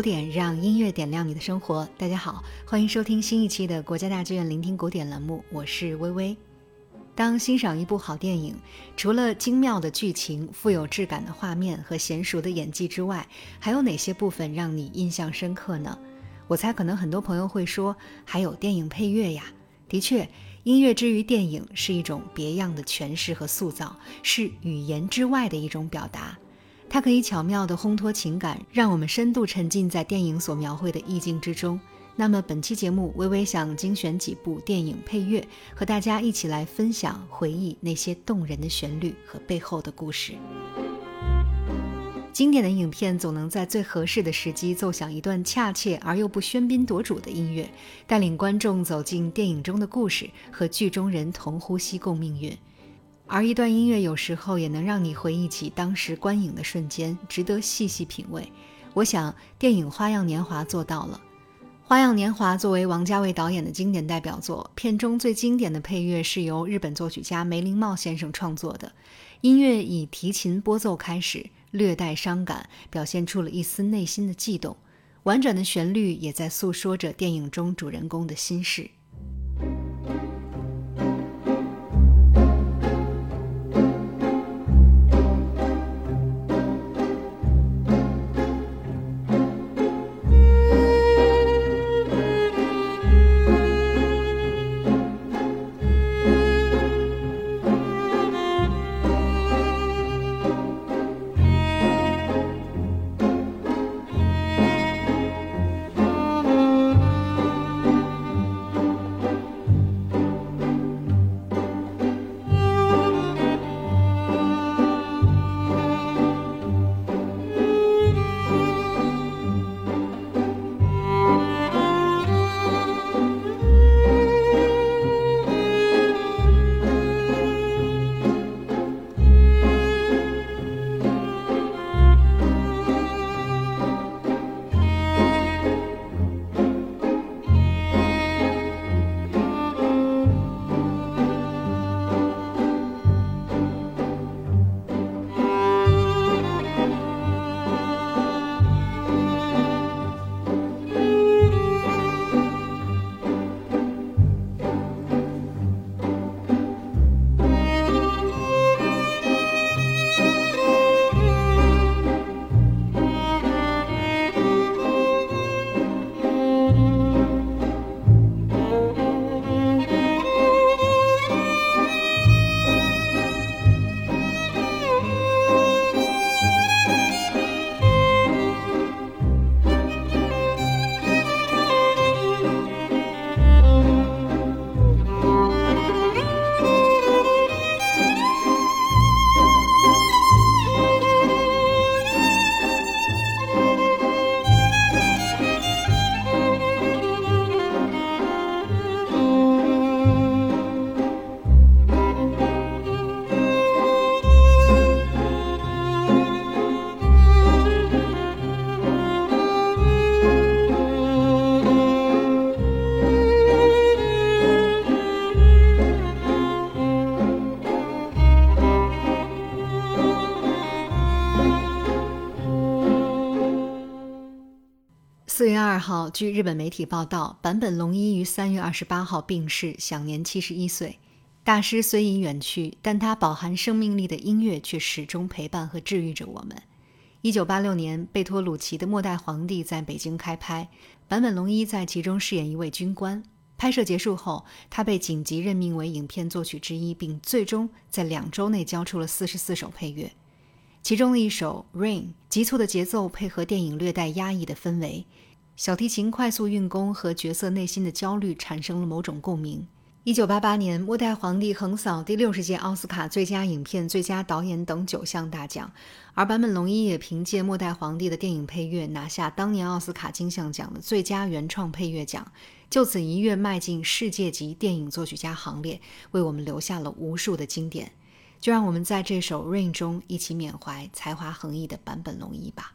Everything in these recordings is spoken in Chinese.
古典，让音乐点亮你的生活。大家好，欢迎收听新一期的国家大剧院聆听古典栏目，我是微微。当欣赏一部好电影，除了精妙的剧情、富有质感的画面和娴熟的演技之外，还有哪些部分让你印象深刻呢？我猜可能很多朋友会说，还有电影配乐呀。的确，音乐之于电影是一种别样的诠释和塑造，是语言之外的一种表达。它可以巧妙地烘托情感，让我们深度沉浸在电影所描绘的意境之中。那么本期节目，微微想精选几部电影配乐，和大家一起来分享、回忆那些动人的旋律和背后的故事。经典的影片总能在最合适的时机奏响一段恰切而又不喧宾夺主的音乐，带领观众走进电影中的故事，和剧中人同呼吸共命运。而一段音乐有时候也能让你回忆起当时观影的瞬间，值得细细品味。我想，电影《花样年华》做到了。《花样年华》作为王家卫导演的经典代表作，片中最经典的配乐是由日本作曲家梅林茂先生创作的。音乐以提琴拨奏开始，略带伤感，表现出了一丝内心的悸动。婉转的旋律也在诉说着电影中主人公的心事。号，据日本媒体报道，坂本龙一于三月二十八号病逝，享年七十一岁。大师虽已远去，但他饱含生命力的音乐却始终陪伴和治愈着我们。一九八六年，贝托鲁奇的《末代皇帝》在北京开拍，坂本龙一在其中饰演一位军官。拍摄结束后，他被紧急任命为影片作曲之一，并最终在两周内交出了四十四首配乐。其中的一首《Rain》，急促的节奏配合电影略带压抑的氛围。小提琴快速运弓和角色内心的焦虑产生了某种共鸣。一九八八年，《末代皇帝》横扫第六十届奥斯卡最佳影片、最佳导演等九项大奖，而坂本龙一也凭借《末代皇帝》的电影配乐拿下当年奥斯卡金像奖的最佳原创配乐奖，就此一跃迈进世界级电影作曲家行列，为我们留下了无数的经典。就让我们在这首《Rain》中一起缅怀才华横溢的坂本龙一吧。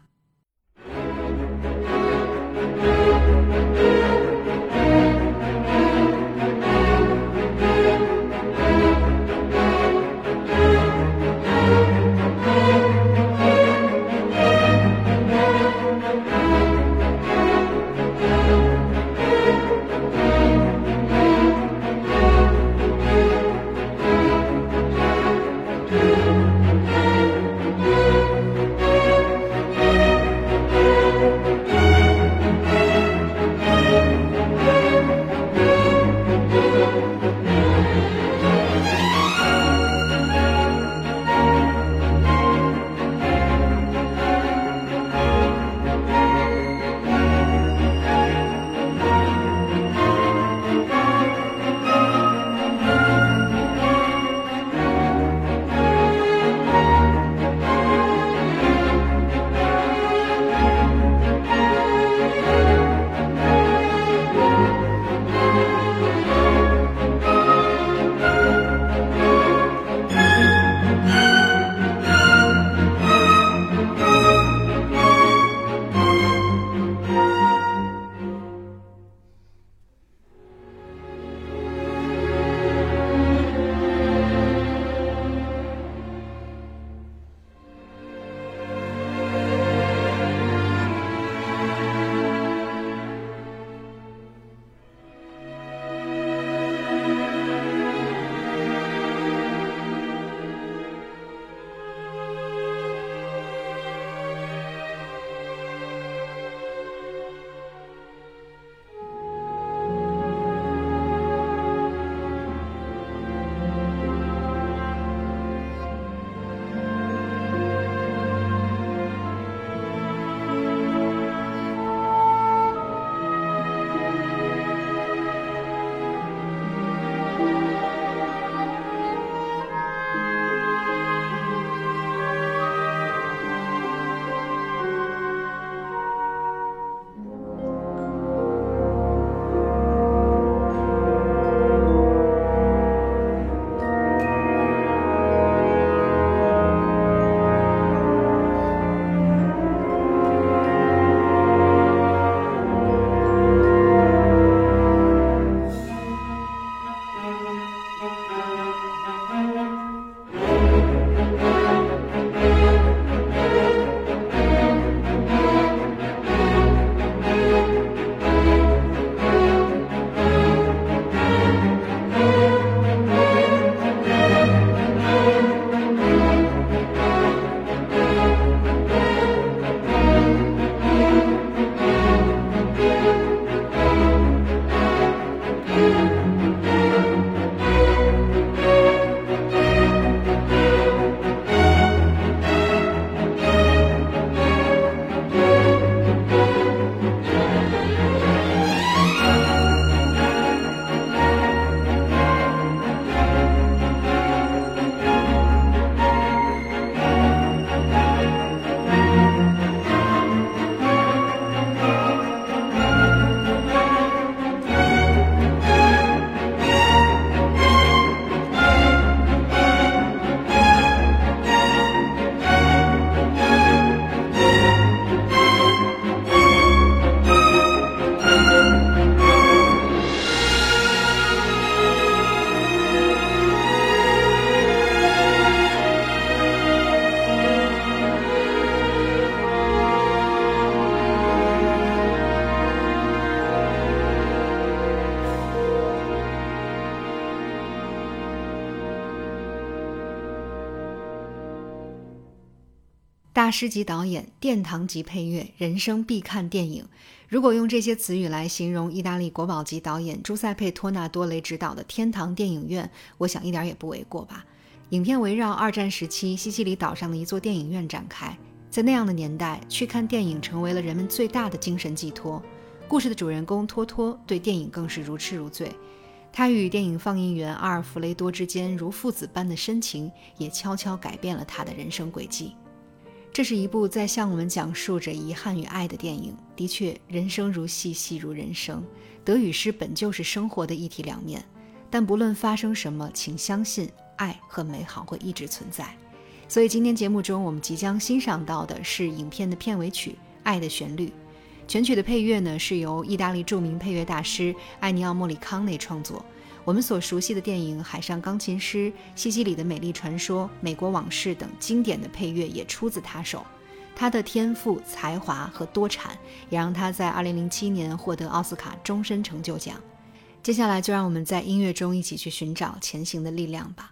大师级导演、殿堂级配乐、人生必看电影。如果用这些词语来形容意大利国宝级导演朱塞佩·托纳多雷执导的《天堂电影院》，我想一点也不为过吧。影片围绕二战时期西西里岛上的一座电影院展开，在那样的年代，去看电影成为了人们最大的精神寄托。故事的主人公托托对电影更是如痴如醉，他与电影放映员阿尔弗雷多之间如父子般的深情，也悄悄改变了他的人生轨迹。这是一部在向我们讲述着遗憾与爱的电影。的确，人生如戏，戏如人生，得与失本就是生活的一体两面。但不论发生什么，请相信爱和美好会一直存在。所以，今天节目中我们即将欣赏到的是影片的片尾曲《爱的旋律》，全曲的配乐呢是由意大利著名配乐大师艾尼奥·莫里康内创作。我们所熟悉的电影《海上钢琴师》《西西里的美丽传说》《美国往事》等经典的配乐也出自他手。他的天赋、才华和多产，也让他在2007年获得奥斯卡终身成就奖。接下来，就让我们在音乐中一起去寻找前行的力量吧。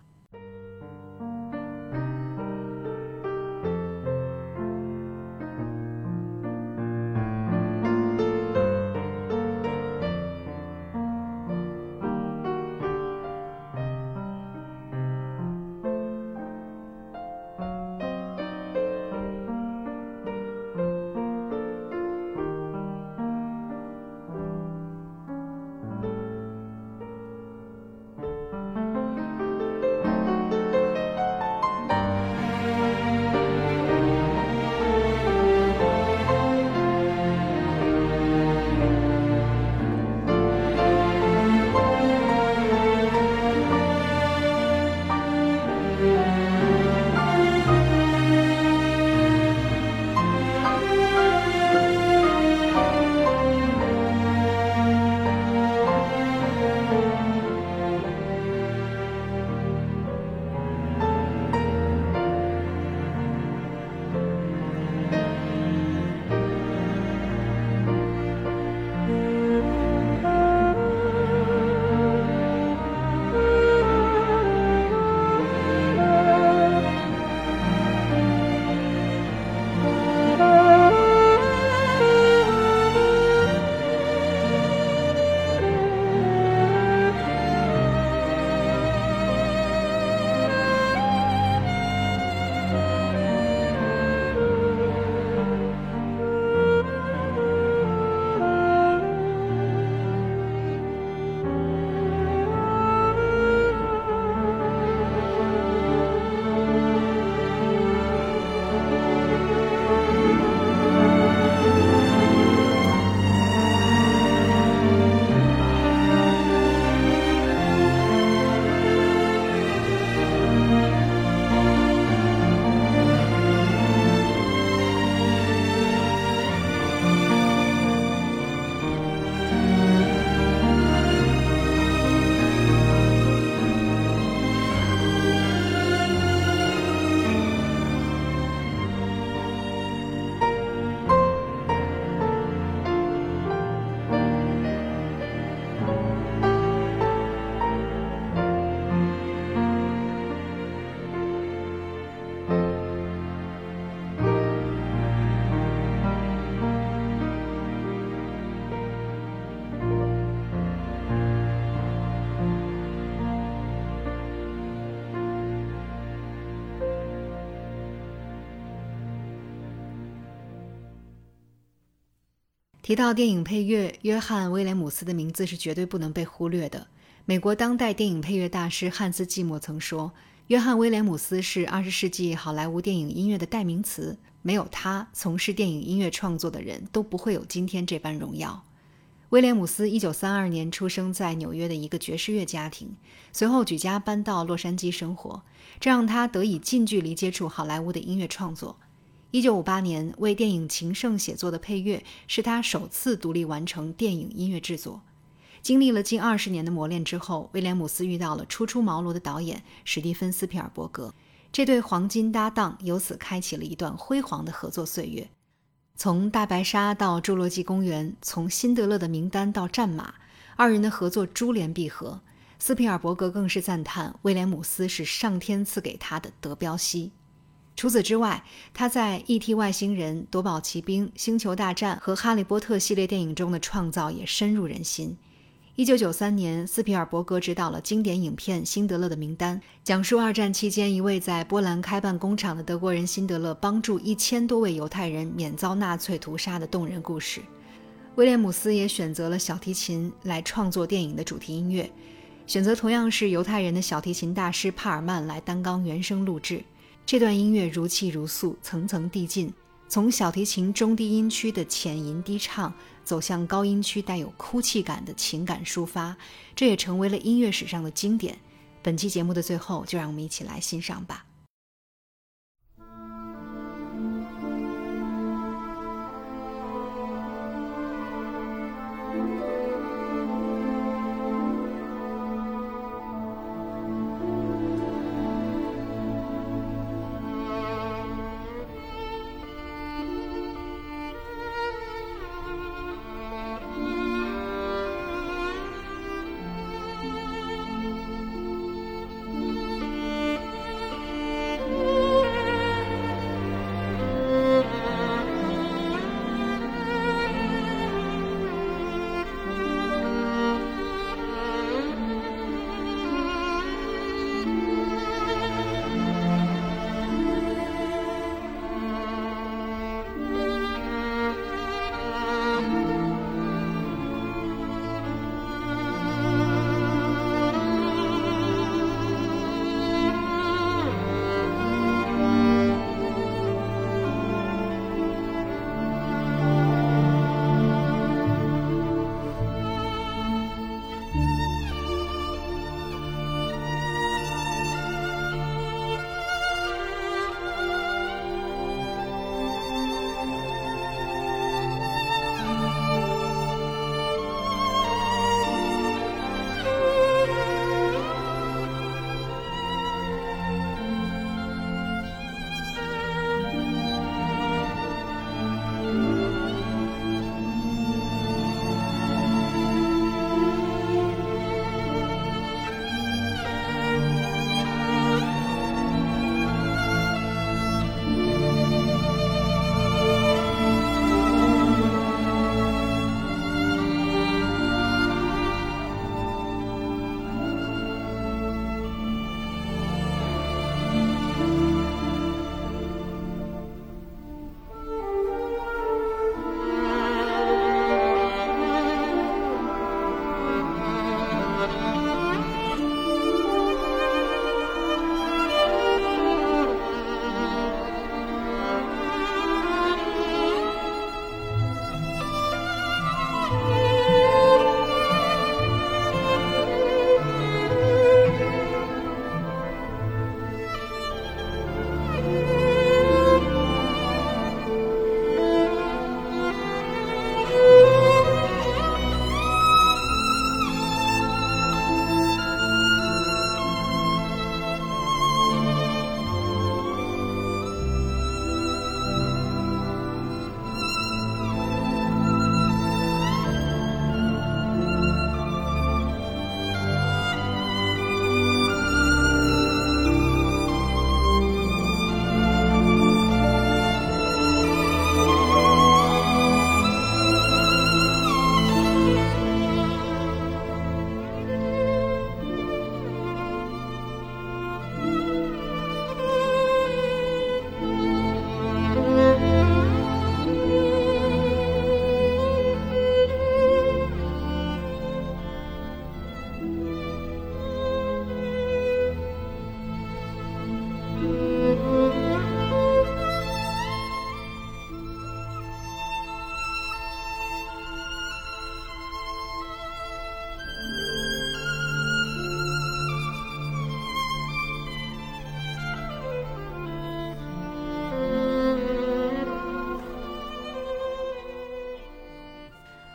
提到电影配乐，约翰·威廉姆斯的名字是绝对不能被忽略的。美国当代电影配乐大师汉斯·季默曾说：“约翰·威廉姆斯是二十世纪好莱坞电影音乐的代名词，没有他，从事电影音乐创作的人都不会有今天这般荣耀。”威廉姆斯一九三二年出生在纽约的一个爵士乐家庭，随后举家搬到洛杉矶生活，这让他得以近距离接触好莱坞的音乐创作。一九五八年为电影《情圣》写作的配乐，是他首次独立完成电影音乐制作。经历了近二十年的磨练之后，威廉姆斯遇到了初出茅庐的导演史蒂芬斯皮尔伯格，这对黄金搭档由此开启了一段辉煌的合作岁月。从《大白鲨》到《侏罗纪公园》，从《辛德勒的名单》到《战马》，二人的合作珠联璧合。斯皮尔伯格更是赞叹威廉姆斯是上天赐给他的德彪西。除此之外，他在《E.T. 外星人》《夺宝奇兵》《星球大战》和《哈利波特》系列电影中的创造也深入人心。一九九三年，斯皮尔伯格执导了经典影片《辛德勒的名单》，讲述二战期间一位在波兰开办工厂的德国人辛德勒帮助一千多位犹太人免遭纳粹屠杀的动人故事。威廉姆斯也选择了小提琴来创作电影的主题音乐，选择同样是犹太人的小提琴大师帕尔曼来担纲原声录制。这段音乐如泣如诉，层层递进，从小提琴中低音区的浅吟低唱。走向高音区带有哭泣感的情感抒发，这也成为了音乐史上的经典。本期节目的最后，就让我们一起来欣赏吧。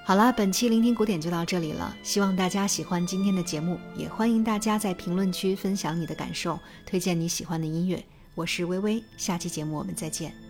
好了，本期聆听古典就到这里了。希望大家喜欢今天的节目，也欢迎大家在评论区分享你的感受，推荐你喜欢的音乐。我是微微，下期节目我们再见。